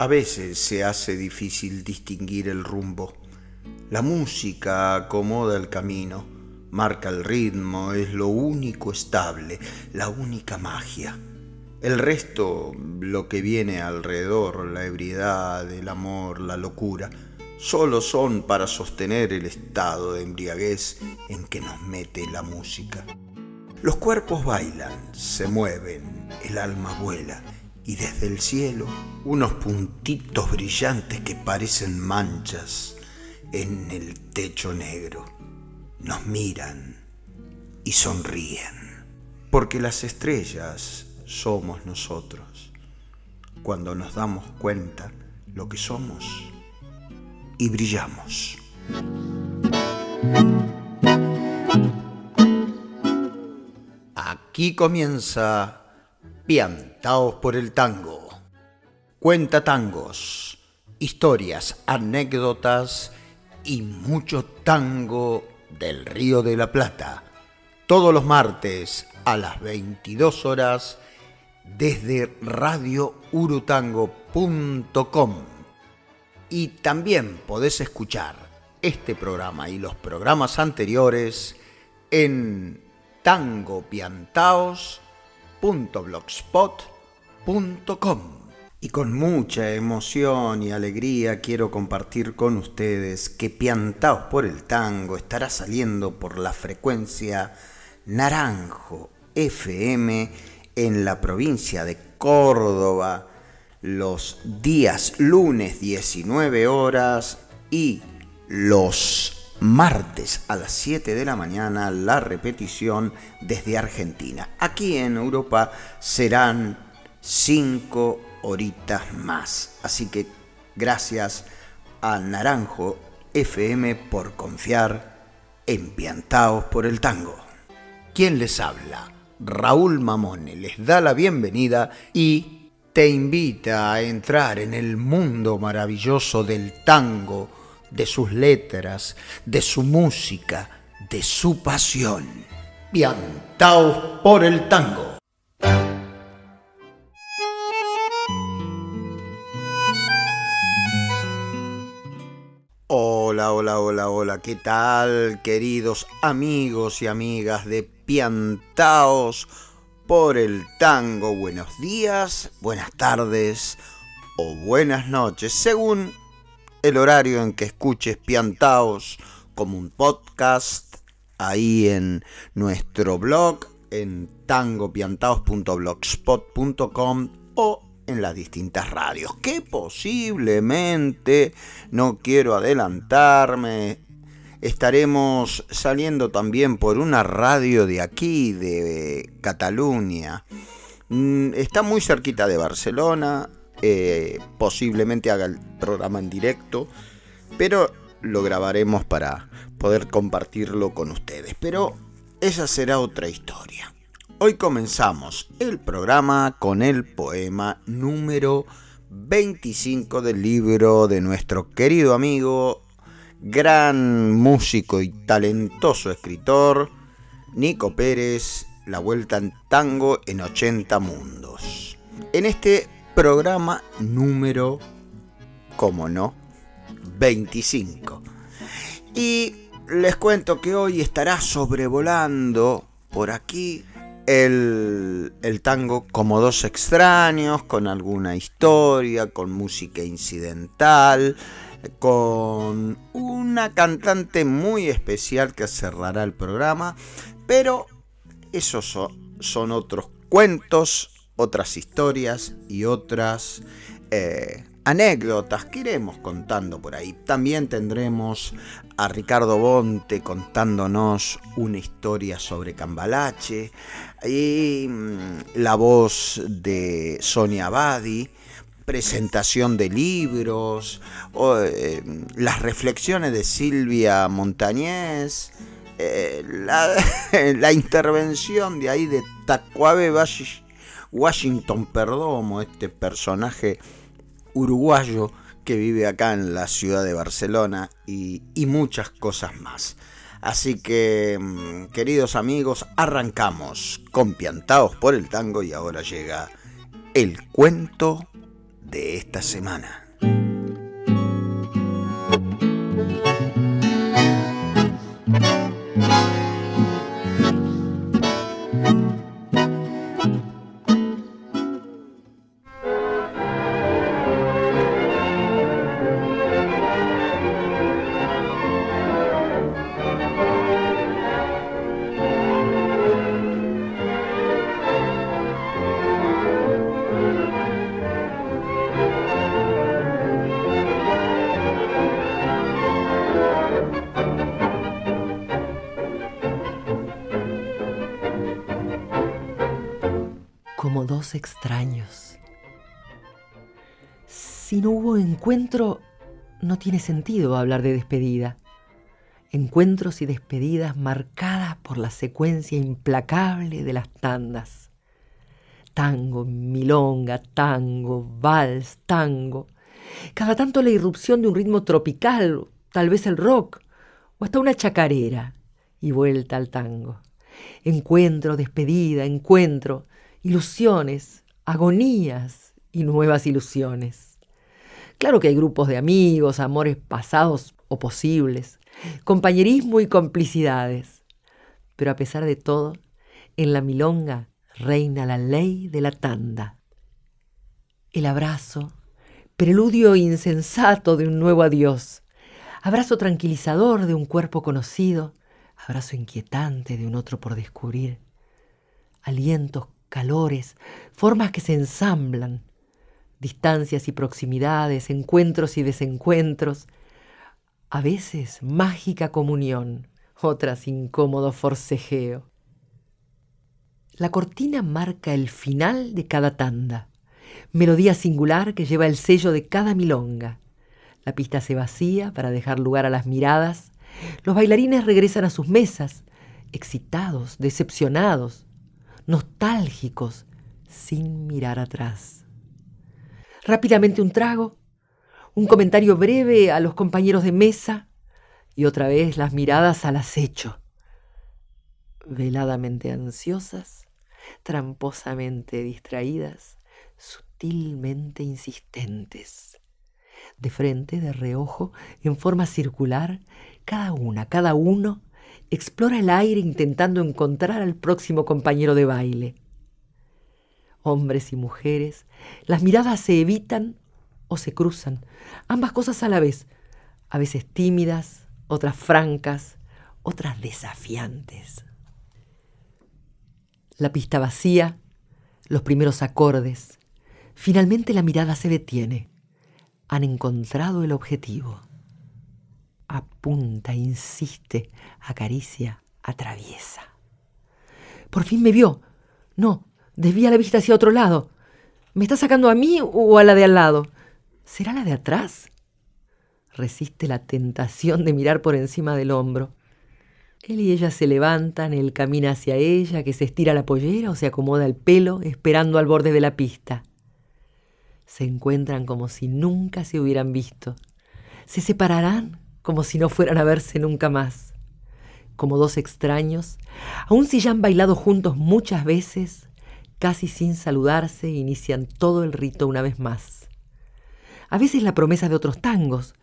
A veces se hace difícil distinguir el rumbo. La música acomoda el camino, marca el ritmo, es lo único estable, la única magia. El resto, lo que viene alrededor, la ebriedad, el amor, la locura, solo son para sostener el estado de embriaguez en que nos mete la música. Los cuerpos bailan, se mueven, el alma vuela y desde el cielo unos puntitos brillantes que parecen manchas en el techo negro nos miran y sonríen, porque las estrellas somos nosotros cuando nos damos cuenta lo que somos y brillamos. Aquí comienza Piantaos por el tango. Cuenta tangos, historias, anécdotas y mucho tango del Río de la Plata. Todos los martes a las 22 horas desde radiourutango.com. Y también podés escuchar este programa y los programas anteriores en tangopiantaos.com Y con mucha emoción y alegría quiero compartir con ustedes que Piantaos por el Tango estará saliendo por la frecuencia Naranjo FM en la provincia de Córdoba los días lunes 19 horas y los martes a las 7 de la mañana la repetición desde Argentina. Aquí en Europa serán 5 horitas más. Así que gracias a Naranjo FM por confiar en Piantaos por el Tango. ¿Quién les habla? Raúl Mamone les da la bienvenida y te invita a entrar en el mundo maravilloso del tango de sus letras, de su música, de su pasión. Piantaos por el tango. Hola, hola, hola, hola, ¿qué tal queridos amigos y amigas de Piantaos por el tango? Buenos días, buenas tardes o buenas noches, según el horario en que escuches Piantaos como un podcast ahí en nuestro blog en tangopiantaos.blogspot.com o en las distintas radios. Que posiblemente no quiero adelantarme estaremos saliendo también por una radio de aquí de Cataluña. Mm, está muy cerquita de Barcelona eh, posiblemente haga el programa en directo, pero lo grabaremos para poder compartirlo con ustedes. Pero esa será otra historia. Hoy comenzamos el programa con el poema número 25 del libro de nuestro querido amigo, gran músico y talentoso escritor, Nico Pérez, La Vuelta en Tango en 80 Mundos. En este programa número, como no, 25. Y les cuento que hoy estará sobrevolando por aquí el, el, tango como dos extraños, con alguna historia, con música incidental, con una cantante muy especial que cerrará el programa, pero esos son, son otros cuentos, otras historias y otras eh, anécdotas que iremos contando por ahí. También tendremos a Ricardo Bonte contándonos una historia sobre Cambalache y mm, la voz de Sonia Badi presentación de libros, eh, las reflexiones de Silvia Montañez, eh, la, intervención de ahí de Tacuave Valle Washington Perdomo, este personaje uruguayo que vive acá en la ciudad de Barcelona y, muchas cosas más. Así que, mm, queridos amigos, arrancamos con Piantaos por el Tango y ahora llega el cuento de esta semana. Extraños. Si no hubo encuentro, no tiene sentido hablar de despedida. Encuentros y despedidas marcadas por la secuencia implacable de las tandas. Tango, milonga, tango, vals, tango. Cada tanto la irrupción de un ritmo tropical, tal vez el rock, o hasta una chacarera, y vuelta al tango. Encuentro, despedida, encuentro, ilusiones, agonías y nuevas ilusiones. Claro que hay grupos de amigos, amores pasados o posibles, compañerismo y complicidades. Pero a pesar de todo, en la milonga reina la ley de la tanda. El abrazo, preludio insensato de un nuevo adiós, abrazo tranquilizador de un cuerpo conocido, abrazo inquietante de un otro por descubrir, alientos calores, formas que se ensamblan, distancias y proximidades, encuentros y desencuentros, a veces mágica comunión, otras incómodo forcejeo. La cortina marca el final de cada tanda, melodía singular que lleva el sello de cada milonga. La pista se vacía para dejar lugar a las miradas, los bailarines regresan a sus mesas, excitados, decepcionados, nostálgicos, sin mirar atrás. Rápidamente un trago, un comentario breve a los compañeros de mesa y otra vez las miradas al acecho. Veladamente ansiosas, tramposamente distraídas, sutilmente insistentes. De frente, de reojo, en forma circular, cada una, cada uno explora el aire intentando encontrar al próximo compañero de baile. Hombres y mujeres, las miradas se evitan o se cruzan, ambas cosas a la vez, a veces tímidas, otras francas, otras desafiantes. La pista vacía, los primeros acordes, finalmente la mirada se detiene. Han encontrado el objetivo apunta, insiste, acaricia, atraviesa. Por fin me vio. No, desvía la vista hacia otro lado. ¿Me está sacando a mí o a la de al lado? ¿Será la de atrás? Resiste la tentación de mirar por encima del hombro. Él y ella se levantan, él camina hacia ella, que se estira la pollera o se acomoda el pelo, esperando al borde de la pista. Se encuentran como si nunca se hubieran visto. Se separarán como si no fueran a verse nunca más. Como dos extraños, aun si ya han bailado juntos muchas veces, casi sin saludarse, inician todo el rito una vez más. A veces la promesa de otros tangos.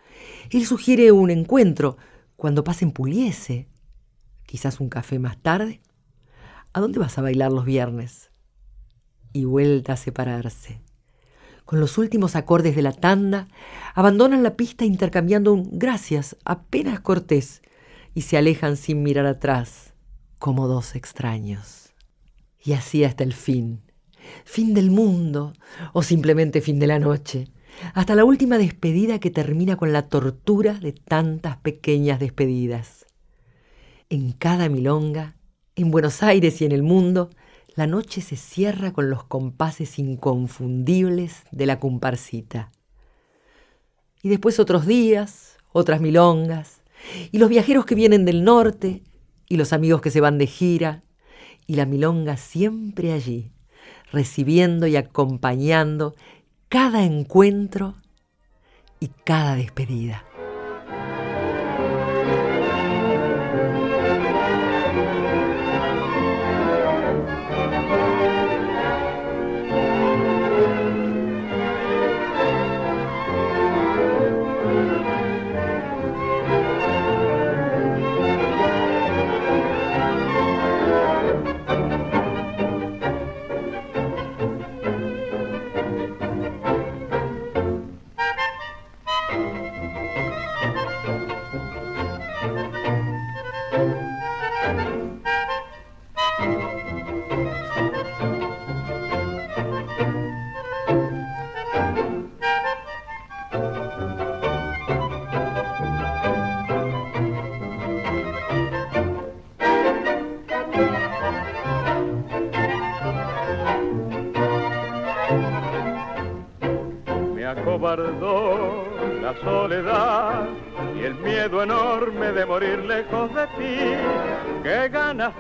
Él sugiere un encuentro cuando pasen Puliese, quizás un café más tarde. ¿A dónde vas a bailar los viernes? Y vuelta a separarse. Con los últimos acordes de la tanda, abandonan la pista intercambiando un gracias apenas cortés y se alejan sin mirar atrás, como dos extraños. Y así hasta el fin, fin del mundo o simplemente fin de la noche, hasta la última despedida que termina con la tortura de tantas pequeñas despedidas. En cada milonga, en Buenos Aires y en el mundo, la noche se cierra con los compases inconfundibles de la comparsita. Y después otros días, otras milongas, y los viajeros que vienen del norte, y los amigos que se van de gira, y la milonga siempre allí, recibiendo y acompañando cada encuentro y cada despedida.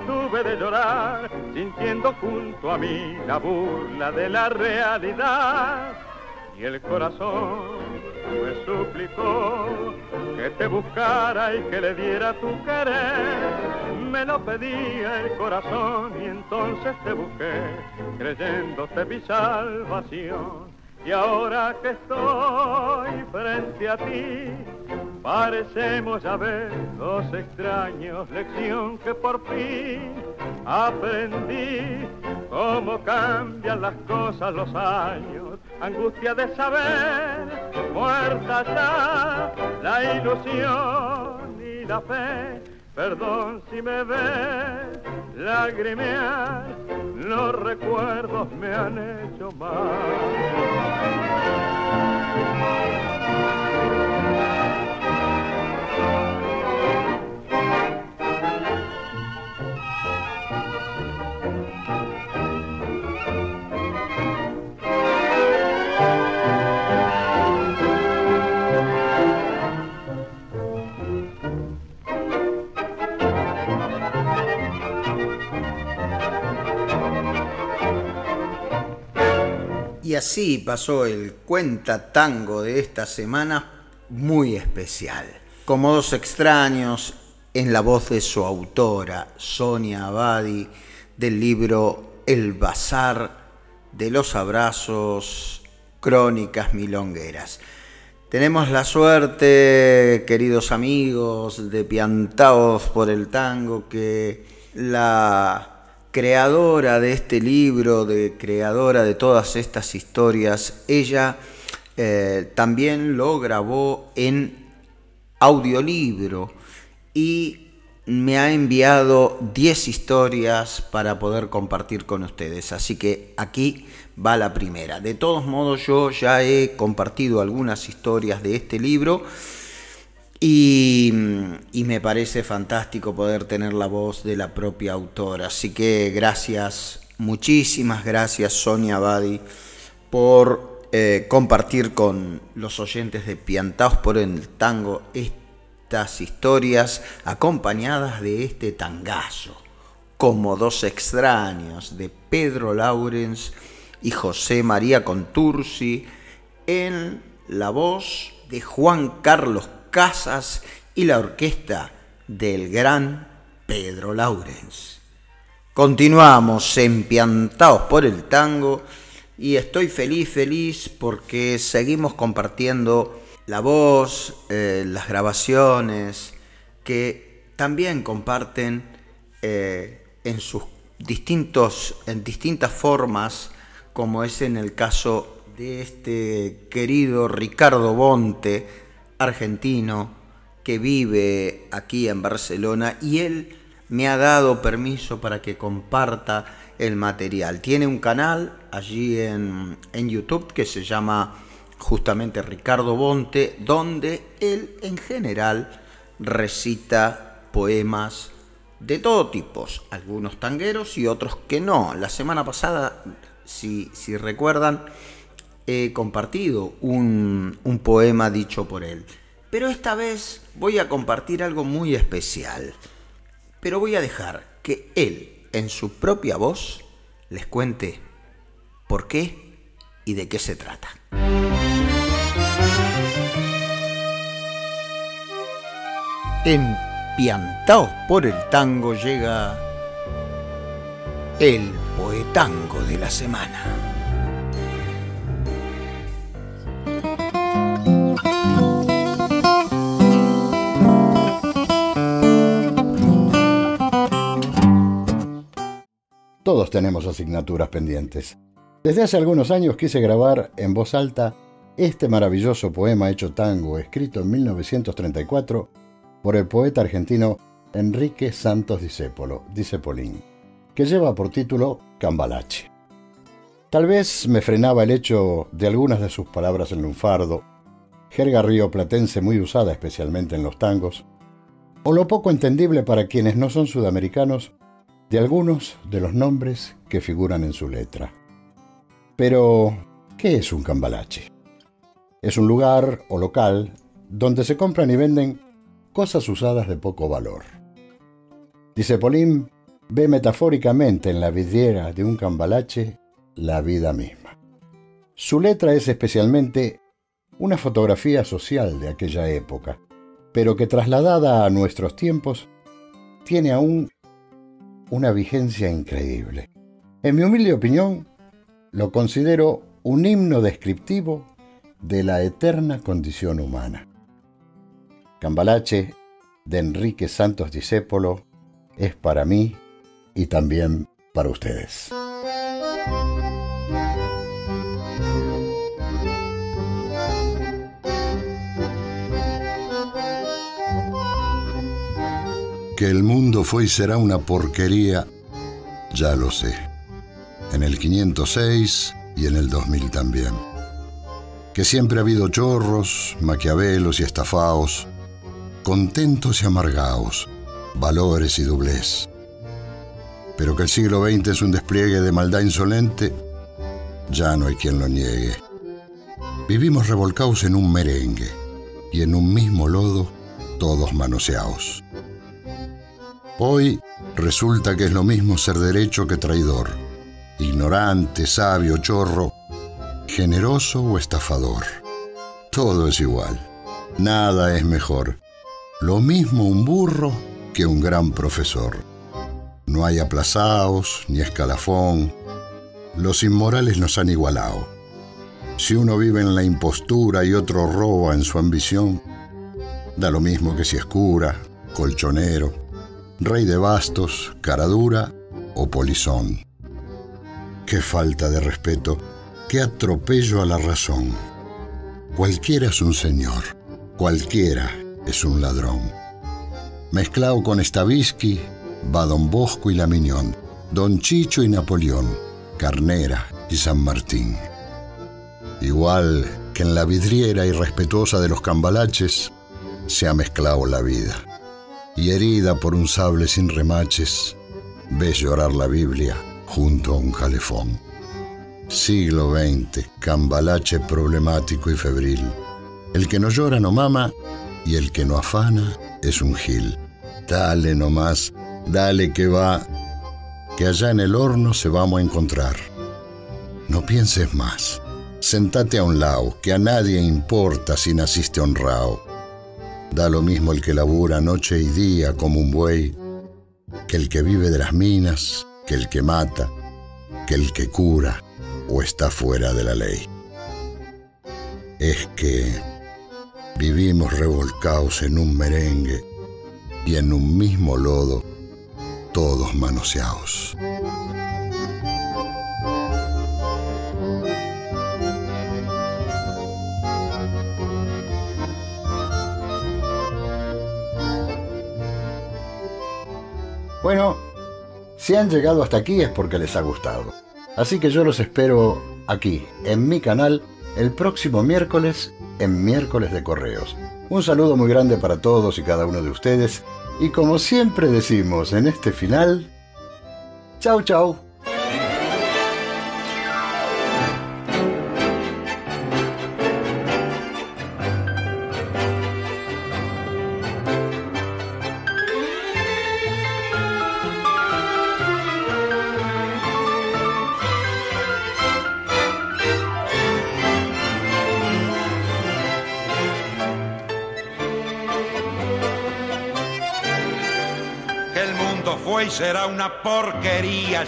Tuve de llorar, sintiendo junto a mí la burla de la realidad. Y el corazón me suplicó que te buscara y que le diera tu querer. Me lo pedía el corazón y entonces te busqué, creyéndote mi salvación. Y ahora que estoy frente a ti, parecemos ya ver dos extraños, lección que por fin aprendí cómo cambian las cosas los años, angustia de saber, muerta ya la ilusión y la fe. Perdón si me ves lagrimear, los recuerdos me han hecho mal. Así pasó el cuenta tango de esta semana muy especial. Como dos extraños en la voz de su autora, Sonia Abadi, del libro El Bazar de los Abrazos, Crónicas Milongueras. Tenemos la suerte, queridos amigos, de piantados por el tango, que la creadora de este libro, de creadora de todas estas historias, ella eh, también lo grabó en audiolibro y me ha enviado 10 historias para poder compartir con ustedes. Así que aquí va la primera. De todos modos, yo ya he compartido algunas historias de este libro y, me parece fantástico poder tener la voz de la propia autora. Así que gracias, muchísimas gracias Sonia Badi por eh, compartir con los oyentes de Piantaos por el Tango estas historias acompañadas de este tangazo, como dos extraños de Pedro Laurens y José María Contursi en la voz de Juan Carlos Casas y la orquesta del gran Pedro Laurens. Continuamos empiantados por el tango y estoy feliz, feliz porque seguimos compartiendo la voz, eh, las grabaciones que también comparten eh, en sus distintos, en distintas formas, como es en el caso de este querido Ricardo Bonte, argentino que vive aquí en Barcelona y él me ha dado permiso para que comparta el material. Tiene un canal allí en, en YouTube que se llama justamente Ricardo Bonte, donde él en general recita poemas de todo tipo, algunos tangueros y otros que no. La semana pasada, si, si recuerdan, he compartido un, poema dicho por él. Pero esta vez voy a compartir algo muy especial. Pero voy a dejar que él, en su propia voz, les cuente por qué y de qué se trata. En Piantaos por el Tango llega el poetango de la semana. Todos tenemos asignaturas pendientes. Desde hace algunos años quise grabar en voz alta este maravilloso poema hecho tango, escrito en 1934 por el poeta argentino Enrique Santos Discépolo, Discepolín, que lleva por título Cambalache. Tal vez me frenaba el hecho de algunas de sus palabras en lunfardo, jerga rioplatense muy usada especialmente en los tangos, o lo poco entendible para quienes no son sudamericanos de algunos de los nombres que figuran en su letra. Pero, ¿qué es un cambalache? Es un lugar o local donde se compran y venden cosas usadas de poco valor. Dice Polín, ve metafóricamente en la vidriera de un cambalache la vida misma. Su letra es especialmente una fotografía social de aquella época, pero que trasladada a nuestros tiempos tiene aún una vigencia increíble. En mi humilde opinión, lo considero un himno descriptivo de la eterna condición humana. Cambalache, de Enrique Santos Discépolo, es para mí y también para ustedes. Que el mundo fue y será una porquería, ya lo sé. En el 506 y en el 2000 también. Que siempre ha habido chorros, maquiavelos y estafaos, contentos y amargaos, valores y doblez. Pero que el siglo XX es un despliegue de maldad insolente, ya no hay quien lo niegue. Vivimos revolcados en un merengue y en un mismo lodo, todos manoseados. Hoy resulta que es lo mismo ser derecho que traidor, ignorante, sabio, chorro, generoso o estafador. Todo es igual, nada es mejor. Lo mismo un burro que un gran profesor. No hay aplazaos ni escalafón. Los inmorales nos han igualado. Si uno vive en la impostura y otro roba en su ambición, da lo mismo que si es cura, colchonero, rey de bastos, caradura o polizón. Qué falta de respeto, qué atropello a la razón. Cualquiera es un señor, cualquiera es un ladrón. Mezclado con Stavisky, va Don Bosco y la Miñón, Don Chicho y Napoleón, Carnera y San Martín. Igual que en la vidriera irrespetuosa de los cambalaches, se ha mezclado la vida y herida por un sable sin remaches, ves llorar la Biblia junto a un calefón. Siglo XX, cambalache problemático y febril. El que no llora no mama y el que no afana es un gil. Dale nomás, dale que va, que allá en el horno se vamos a encontrar. No pienses más, sentate a un lado, que a nadie importa si naciste honrado. Da lo mismo el que labura noche y día como un buey, que el que vive de las minas, que el que mata, que el que cura o está fuera de la ley. Es que vivimos revolcados en un merengue y en un mismo lodo, todos manoseados. Bueno, si han llegado hasta aquí es porque les ha gustado. Así que yo los espero aquí, en mi canal, el próximo miércoles, en miércoles de correos. Un saludo muy grande para todos y cada uno de ustedes. Y como siempre decimos en este final, chau chau.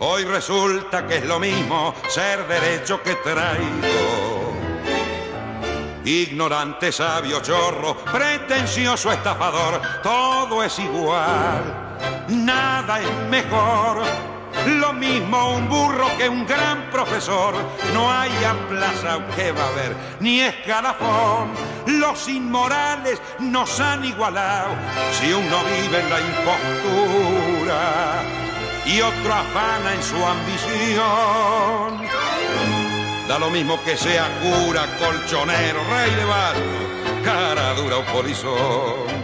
Hoy resulta que es lo mismo ser derecho que traigo. Ignorante, sabio, chorro, pretencioso, estafador, todo es igual, nada es mejor. lo mismo un burro que un gran profesor. No hay plaza que va a haber, ni escalafón. Los inmorales nos han igualado si uno vive en la impostura y otro afana en su ambición. Da lo mismo que sea cura, colchonero, rey de barco, cara dura o polizón.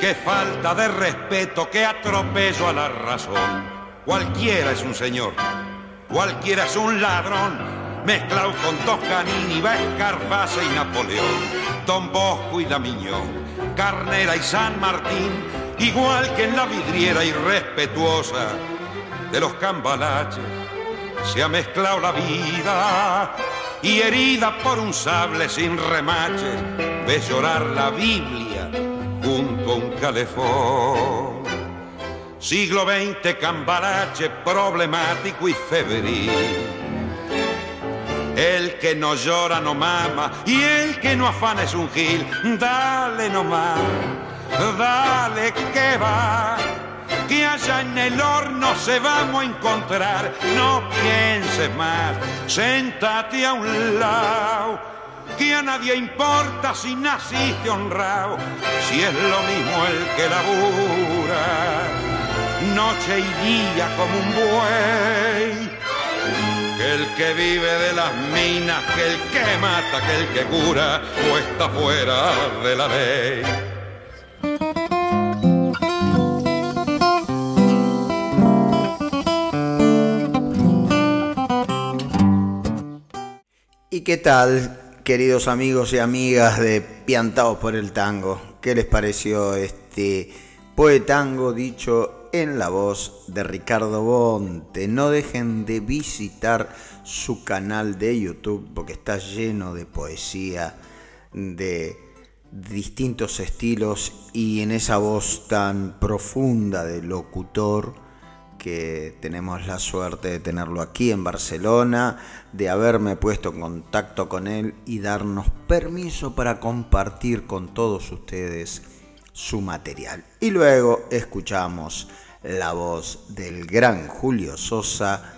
Qué falta de respeto, qué atropello a la razón. Cualquiera es un señor, cualquiera es un ladrón, mezclado con Toscanini, Escarfase y Napoleón, Don Bosco y Damiñón, Carnera y San Martín, igual que en la vidriera irrespetuosa de los cambalaches, se ha mezclado la vida y herida por un sable sin remaches, ves llorar la Biblia junto a un calefón. Siglo XX, cambarache problemático y febril. El que no llora no mama y el que no afana es un gil. Dale nomás, dale que va, que allá en el horno se vamos a encontrar. No pienses más, sentate a un lado que a nadie importa si naciste honrado, si es lo mismo el que labura, noche y día como un buey. Que el que vive de las minas, que el que mata, que el que cura, o está fuera de la ley. ¿Y qué tal? queridos amigos y amigas de Piantados por el Tango. ¿Qué les pareció este poetango dicho en la voz de Ricardo Bonte? No dejen de visitar su canal de YouTube porque está lleno de poesía de distintos estilos y en esa voz tan profunda de locutor que tenemos la suerte de tenerlo aquí en Barcelona, de haberme puesto en contacto con él y darnos permiso para compartir con todos ustedes su material. Y luego escuchamos la voz del gran Julio Sosa,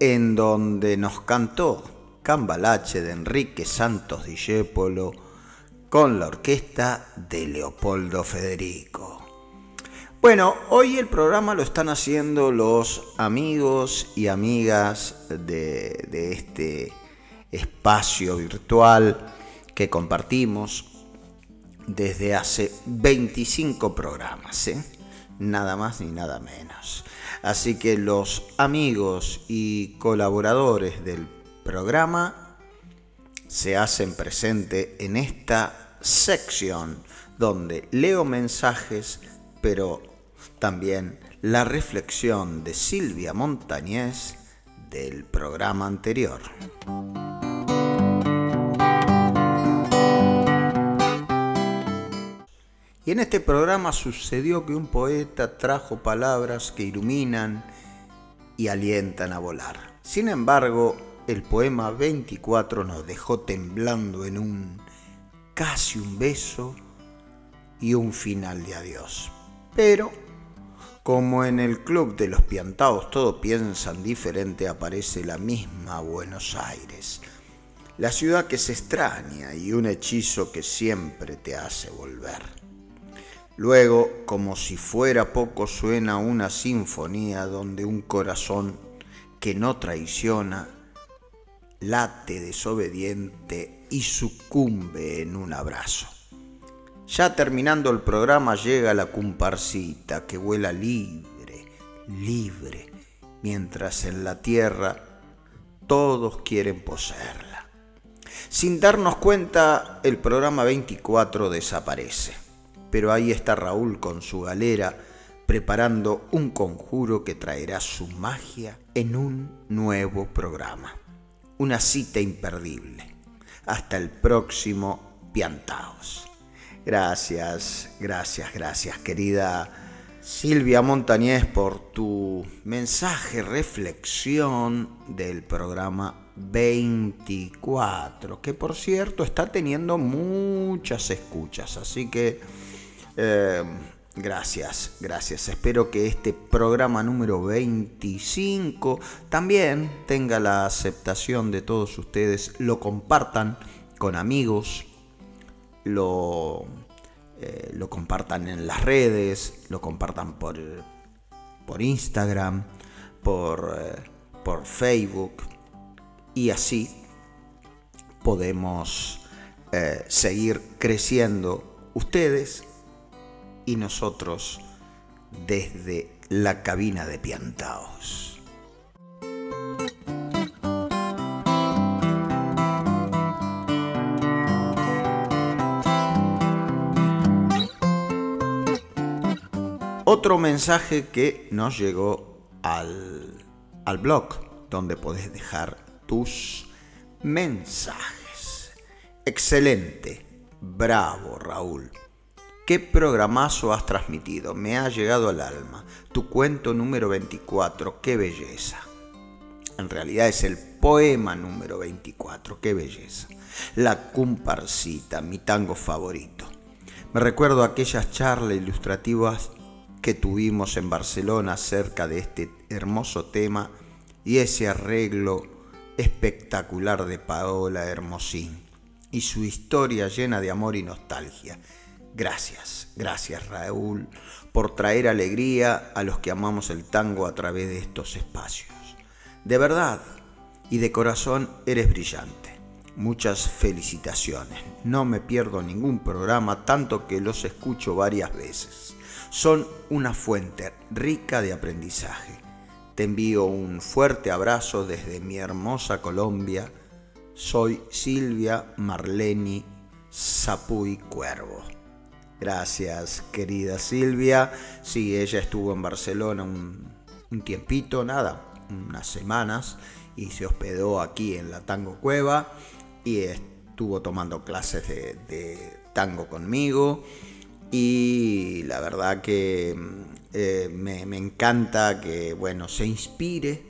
en donde nos cantó Cambalache de Enrique Santos Discépolo con la orquesta de Leopoldo Federico. Bueno, hoy el programa lo están haciendo los amigos y amigas de, este espacio virtual que compartimos desde hace 25 programas, ¿eh? Nada más ni nada menos. Así que los amigos y colaboradores del programa se hacen presente en esta sección donde leo mensajes pero también la reflexión de Silvia Montañés del programa anterior. Y en este programa sucedió que un poeta trajo palabras que iluminan y alientan a volar. Sin embargo, el poema 24 nos dejó temblando en un casi un beso y un final de adiós. Pero, como en el club de los piantados todos piensan diferente, aparece la misma Buenos Aires. La ciudad que se extraña y un hechizo que siempre te hace volver. Luego, como si fuera poco, suena una sinfonía donde un corazón que no traiciona late desobediente y sucumbe en un abrazo. Ya terminando el programa llega la comparsita que vuela libre, libre, mientras en la tierra todos quieren poseerla. Sin darnos cuenta, el programa 24 desaparece. Pero ahí está Raúl con su galera preparando un conjuro que traerá su magia en un nuevo programa. Una cita imperdible. Hasta el próximo Piantaos. Gracias, gracias, gracias, querida Silvia Montañez, por tu mensaje, reflexión del programa 24, que por cierto está teniendo muchas escuchas, así que eh, gracias, gracias. Espero que este programa número 25 también tenga la aceptación de todos ustedes, lo compartan con amigos, lo, eh, compartan en las redes, lo compartan por, por Instagram, por, eh, por Facebook y así podemos eh, seguir creciendo ustedes y nosotros desde la cabina de Piantaos. Otro mensaje que nos llegó al, al blog donde podés dejar tus mensajes. Excelente. Bravo, Raúl. ¿Qué programazo has transmitido? Me ha llegado al alma. Tu cuento número 24, qué belleza. En realidad es el poema número 24, qué belleza. La comparsita, mi tango favorito. Me recuerdo aquellas charlas ilustrativas que tuvimos en Barcelona acerca de este hermoso tema y ese arreglo espectacular de Paola Hermosín y su historia llena de amor y nostalgia. Gracias, gracias Raúl por traer alegría a los que amamos el tango a través de estos espacios. De verdad y de corazón eres brillante. Muchas felicitaciones. No me pierdo ningún programa, tanto que los escucho varias veces. Son una fuente rica de aprendizaje te envío un fuerte abrazo desde mi hermosa Colombia. Soy Silvia Marleni Zapuy Cuervo. Gracias, querida Silvia. Sí, ella estuvo en Barcelona un, tiempito, nada, unas semanas, y se hospedó aquí en la Tango Cueva y estuvo tomando clases de, tango conmigo. Y la verdad que eh, me, encanta que bueno, se inspire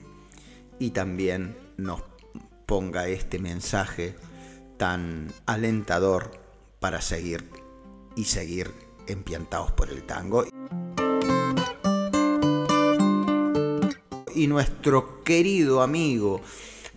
y también nos ponga este mensaje tan alentador para seguir y seguir empiantados por el tango. Y nuestro querido amigo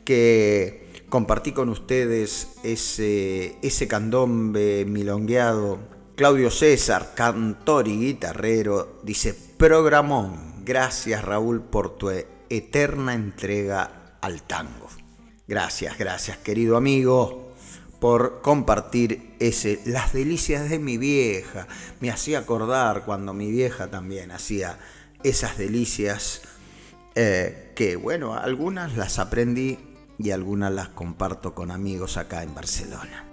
que compartí con ustedes ese, ese candombe milongueado, Claudio César, cantor y guitarrero, dice Programón, gracias Raúl por tu eterna entrega al tango. Gracias, gracias querido amigo por compartir ese las delicias de mi vieja. Me hacía acordar cuando mi vieja también hacía esas delicias eh, que bueno, algunas las aprendí y algunas las comparto con amigos acá en Barcelona.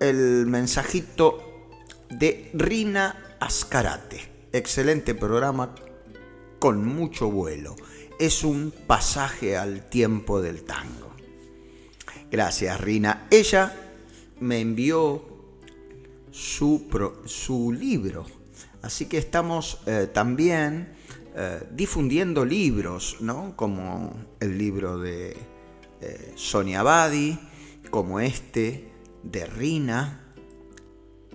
el mensajito de Rina Ascarate. Excelente programa con mucho vuelo. Es un pasaje al tiempo del tango. Gracias, Rina. Ella me envió su, libro. Así que estamos eh, también eh, difundiendo libros, ¿no? Como el libro de eh, Sonia Badi, como este de Rina.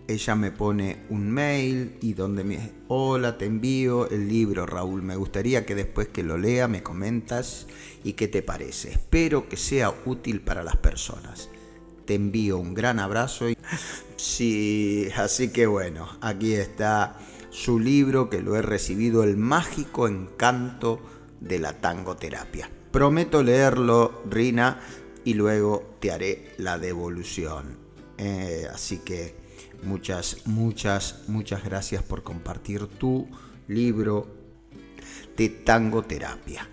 Ella me pone un mail y donde me hola, te envío el libro, Raúl. Me gustaría que después que lo lea me comentas y qué te parece. Espero que sea útil para las personas. Te envío un gran abrazo y sí, así que bueno, aquí está su libro que lo he recibido, El mágico encanto de la tangoterapia. Prometo leerlo, Rina, y luego te haré la devolución. Eh, así que muchas, muchas, muchas gracias por compartir tu libro de tangoterapia.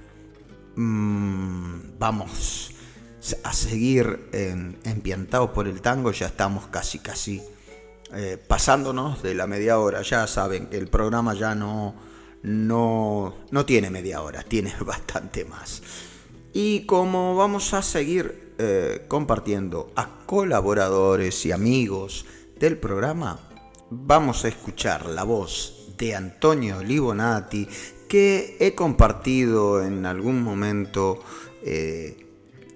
Mm, vamos a seguir empiantados por el tango, ya estamos casi, casi eh, pasándonos de la media hora. Ya saben que el programa ya no, no, no tiene media hora, tiene bastante más. Y como vamos a seguir eh, compartiendo a colaboradores y amigos del programa vamos a escuchar la voz de Antonio Libonati que he compartido en algún momento eh,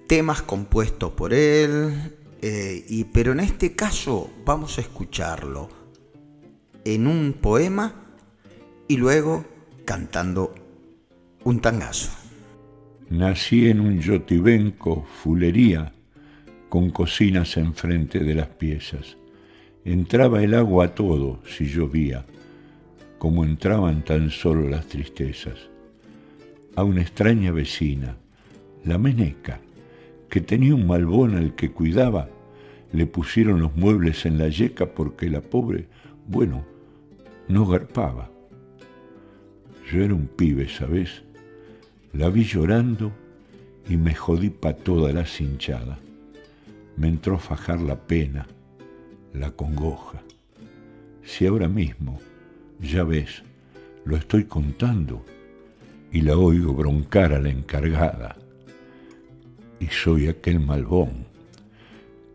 temas compuestos por él, eh, y, pero en este caso vamos a escucharlo en un poema y luego cantando un tangazo. Nací en un yotibenco, fulería, con cocinas enfrente de las piezas. Entraba el agua a todo si llovía, como entraban tan solo las tristezas. A una extraña vecina, la meneca, que tenía un malbón al que cuidaba, le pusieron los muebles en la yeca porque la pobre, bueno, no garpaba. Yo era un pibe, ¿sabes? La vi llorando y me jodí pa' toda la cinchada. Me entró a fajar la pena, la congoja. Si ahora mismo, ya ves, lo estoy contando y la oigo broncar a la encargada, y soy aquel malbón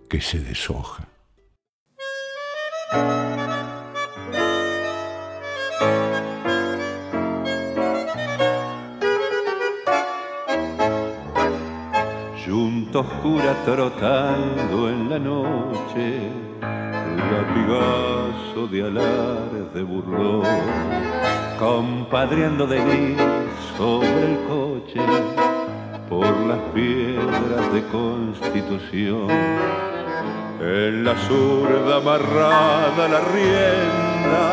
que se deshoja. oscura trotando en la noche, latigazo de alar de burlón, compadreando de gris sobre el coche, por las piedras de constitución. En la zurda amarrada la rienda,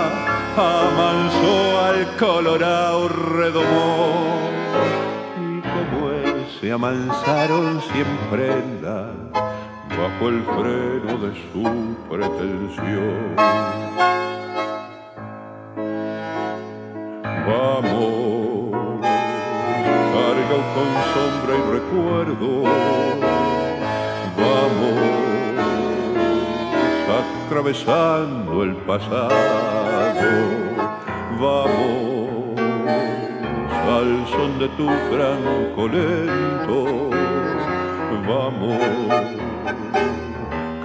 amansó al colorado redomón se amansaron siempre bajo el freno de su pretensión. Vamos, carga con sombra y recuerdo. Vamos, atravesando el pasado. Vamos al son de tu gran colento. Vamos,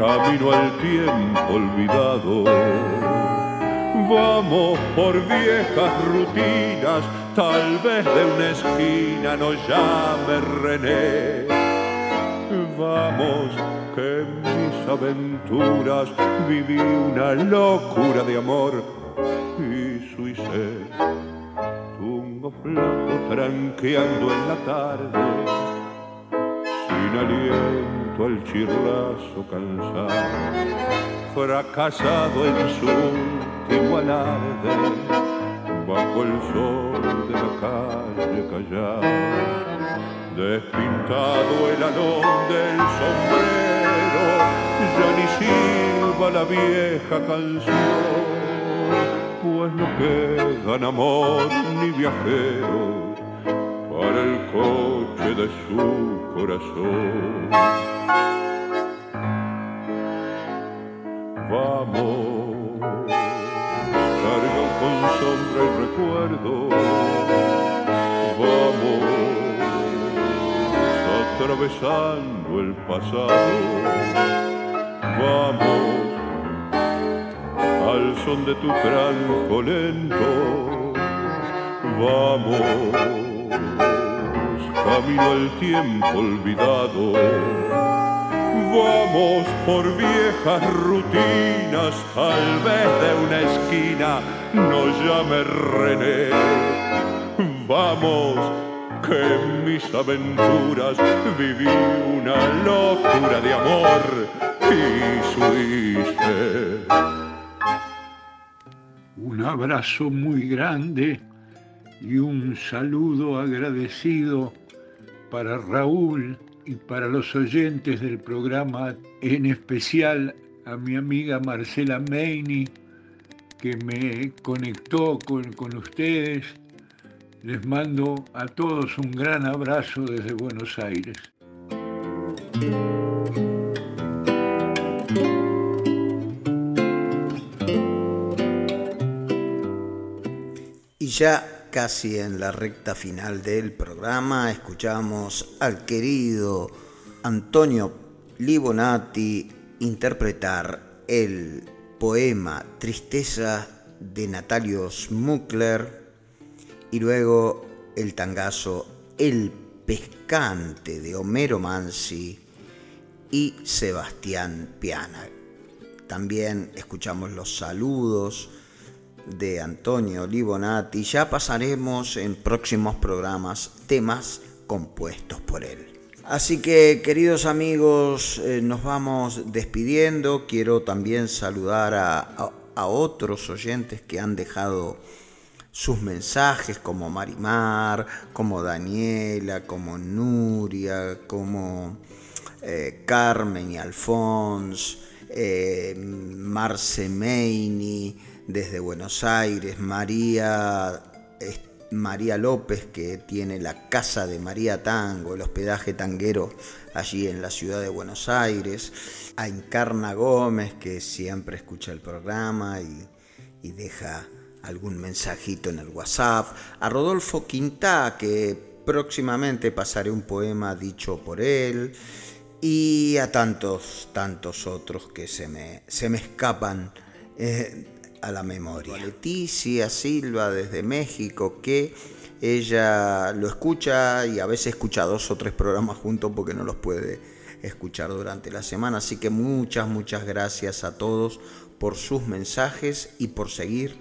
camino al tiempo olvidado. Vamos por viejas rutinas, tal vez de una esquina nos llame René. Vamos, que en mis aventuras viví una locura de amor y suicé flaco tranqueando en la tarde, sin aliento al chirlazo cansado, fracasado en su último alarde, bajo el sol de la calle callada, despintado el alón del sombrero, ya ni silba la vieja canción pues no quedan amor ni viajeros para el coche de su corazón. Vamos, carga con sombra y recuerdo. Vamos, atravesando el pasado. Vamos al son de tu tranco lento. Vamos, camino al tiempo olvidado. Vamos por viejas rutinas, tal vez de una esquina nos llame René. Vamos, que en mis aventuras viví una locura de amor y suiste un abrazo muy grande y un saludo agradecido para Raúl y para los oyentes del programa, en especial a mi amiga Marcela Meini, que me conectó con, con ustedes. Les mando a todos un gran abrazo desde Buenos Aires. ya casi en la recta final del programa escuchamos al querido Antonio Libonati interpretar el poema Tristeza de Natalio Smukler y luego el tangazo El pescante de Homero Mansi y Sebastián Piana. También escuchamos los saludos de Antonio Libonati. Ya pasaremos en próximos programas temas compuestos por él. Así que queridos amigos, eh, nos vamos despidiendo. Quiero también saludar a, a otros oyentes que han dejado sus mensajes como Marimar, como Daniela, como Nuria, como eh, Carmen y Alfons, eh, Marce Meini desde Buenos Aires, María, María López que tiene la casa de María Tango, el hospedaje tanguero allí en la ciudad de Buenos Aires, a Encarna Gómez que siempre escucha el programa y, y deja algún mensajito en el WhatsApp, a Rodolfo Quintá, que próximamente pasaré un poema dicho por él, y a tantos, tantos otros que se me, se me escapan. Eh, a la memoria. Leticia Silva desde México, que ella lo escucha y a veces escucha dos o tres programas juntos porque no los puede escuchar durante la semana. Así que muchas, muchas gracias a todos por sus mensajes y por seguir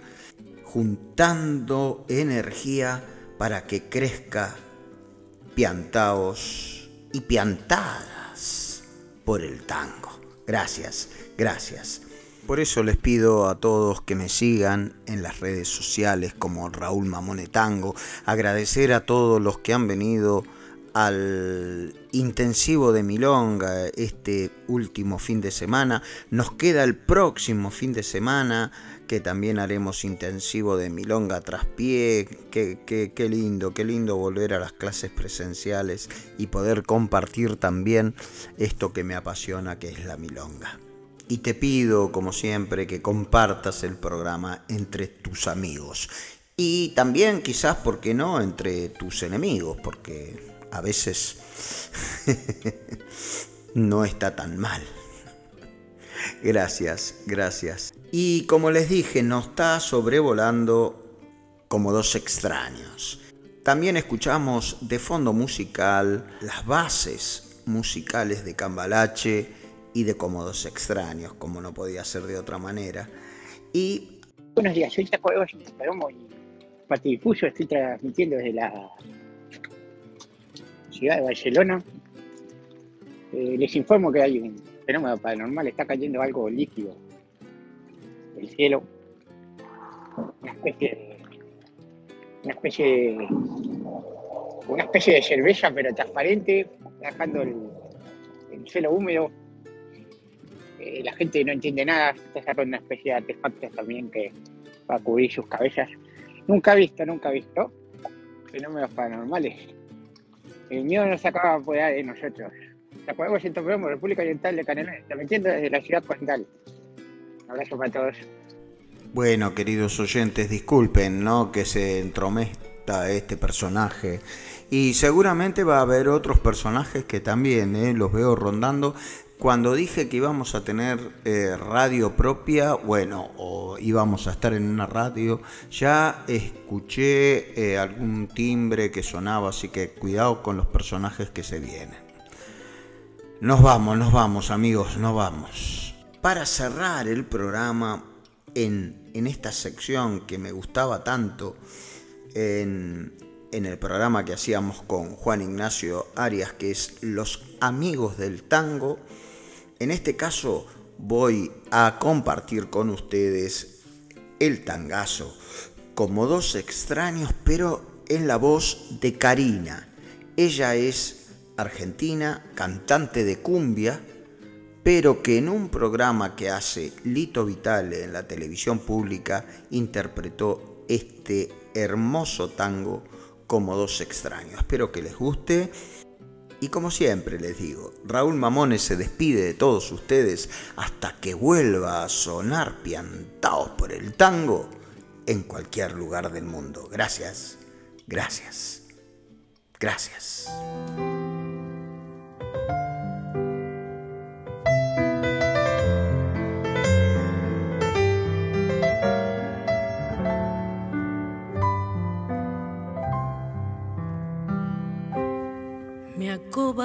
juntando energía para que crezca piantaos y piantadas por el tango. Gracias, gracias. Por eso les pido a todos que me sigan en las redes sociales como Raúl Mamone Tango. Agradecer a todos los que han venido al intensivo de Milonga este último fin de semana. Nos queda el próximo fin de semana que también haremos intensivo de Milonga tras pie. Qué, qué, lindo, qué lindo volver a las clases presenciales y poder compartir también esto que me apasiona que es la Milonga. Y te pido, como siempre, que compartas el programa entre tus amigos. Y también quizás, ¿por qué no?, entre tus enemigos, porque a veces no está tan mal. Gracias, gracias. Y como les dije, nos está sobrevolando como dos extraños. También escuchamos de fondo musical las bases musicales de Cambalache y de Cómodos Extraños, como no podía ser de otra manera. Y. Buenos días, soy de Palomo y Difuso, estoy transmitiendo desde la ciudad de Barcelona. Eh, les informo que hay un fenómeno paranormal, está cayendo algo líquido del cielo, una especie de, una especie de, una especie de cerveza pero transparente, dejando el, el cielo húmedo. Eh, la gente no entiende nada, está sacando una especie de artefactos también que va a cubrir sus cabezas. Nunca visto, nunca visto fenómenos paranormales el miedo no se acaba ahí de nosotros. La podemos en República Oriental de Canadá, transmitiendo desde la ciudad condal. Un abrazo para todos. Bueno, queridos oyentes, disculpen, ¿no? Que se entrometa este personaje. Y seguramente va a haber otros personajes que también ¿eh? los veo rondando cuando dije que íbamos a tener eh, radio propia, bueno, o íbamos a estar en una radio, ya escuché eh, algún timbre que sonaba, así que cuidado con los personajes que se vienen. Nos vamos, nos vamos amigos, nos vamos. Para cerrar el programa en, en esta sección que me gustaba tanto, en, en el programa que hacíamos con Juan Ignacio Arias, que es Los Amigos del Tango, en este caso voy a compartir con ustedes el tangazo como dos extraños, pero en la voz de Karina. Ella es argentina, cantante de cumbia, pero que en un programa que hace Lito Vitale en la televisión pública interpretó este hermoso tango como dos extraños. Espero que les guste y como siempre les digo, Raúl Mamones se despide de todos ustedes hasta que vuelva a sonar piantaos por el tango en cualquier lugar del mundo. Gracias, gracias, gracias.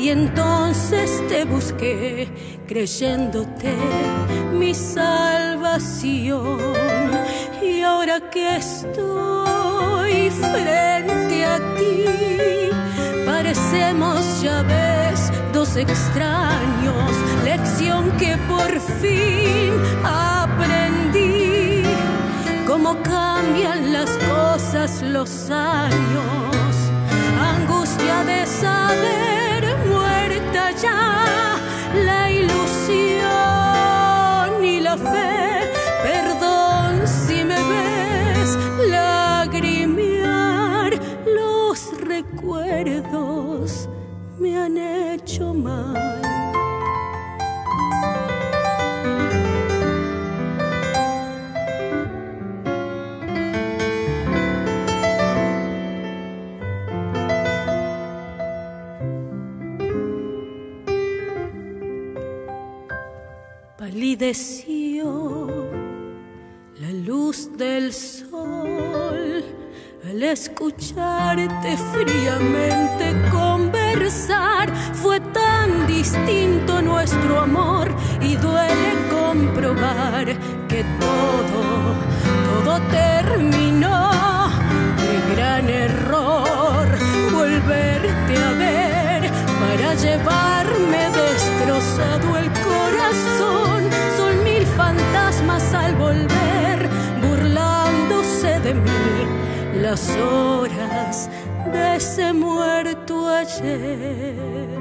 y entonces te busqué creyéndote mi salvación. Y ahora que estoy frente a ti, parecemos ya ves dos extraños, lección que por fin aprendí. Cómo cambian las cosas los años, angustia de saber ya la ilusión y la fe. Perdón si me ves lagrimear los recuerdos me han hecho mal. Palideció la luz del sol al escucharte fríamente conversar. Fue tan distinto nuestro amor y duele comprobar que todo, todo terminó. Qué gran error volverte a ver para llevarme destrozado el corazón. Al volver, burlándose de mí las horas de ese muerto ayer.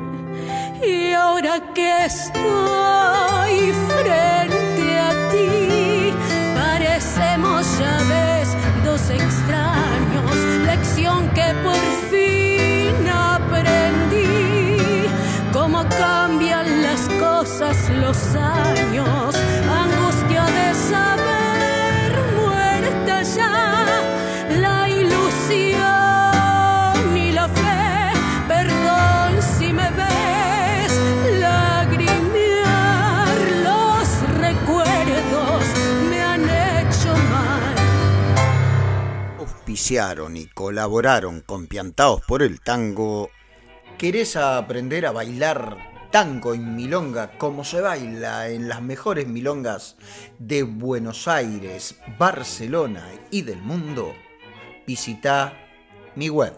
Y ahora que estoy frente a ti, parecemos ya ves dos extraños, lección que por fin aprendí. Cómo cambian las cosas los años, Y colaboraron con Piantaos por el Tango. ¿Querés aprender a bailar tango y milonga como se baila en las mejores milongas de Buenos Aires, Barcelona y del mundo? Visita mi web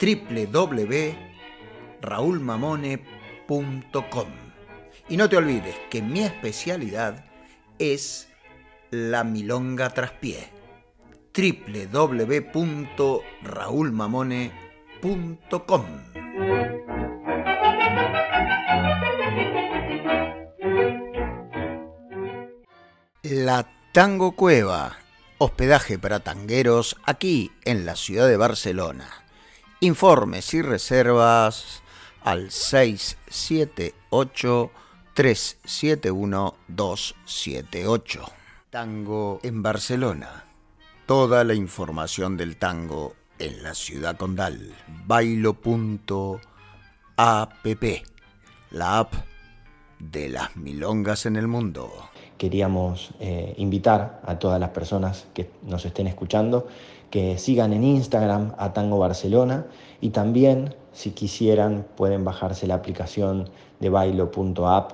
www.raulmamone.com y no te olvides que mi especialidad es la milonga traspié www.raulmamone.com La Tango Cueva, hospedaje para tangueros aquí en la ciudad de Barcelona. Informes y reservas al 678 371 278. Tango en Barcelona. Toda la información del tango en la ciudad condal. Bailo.app. La app de las milongas en el mundo. Queríamos eh, invitar a todas las personas que nos estén escuchando que sigan en Instagram a Tango Barcelona y también, si quisieran, pueden bajarse la aplicación de bailo.app.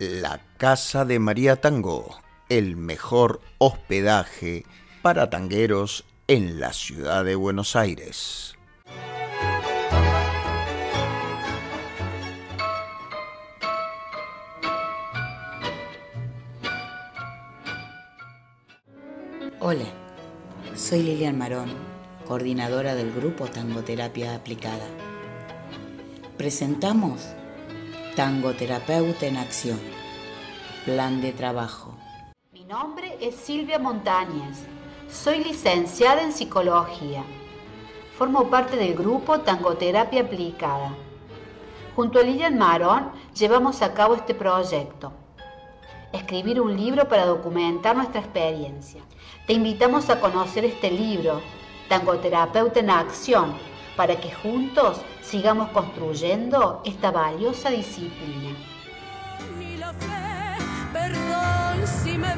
La Casa de María Tango, el mejor hospedaje para tangueros en la ciudad de Buenos Aires. Hola, soy Lilian Marón, coordinadora del grupo Tangoterapia Aplicada. Presentamos Tangoterapeuta en Acción, Plan de Trabajo. Mi nombre es Silvia Montañez. Soy licenciada en psicología. Formo parte del grupo Tangoterapia Aplicada. Junto a Lilian Marón llevamos a cabo este proyecto. Escribir un libro para documentar nuestra experiencia. Te invitamos a conocer este libro, Tangoterapeuta en Acción, para que juntos sigamos construyendo esta valiosa disciplina. Perdón si me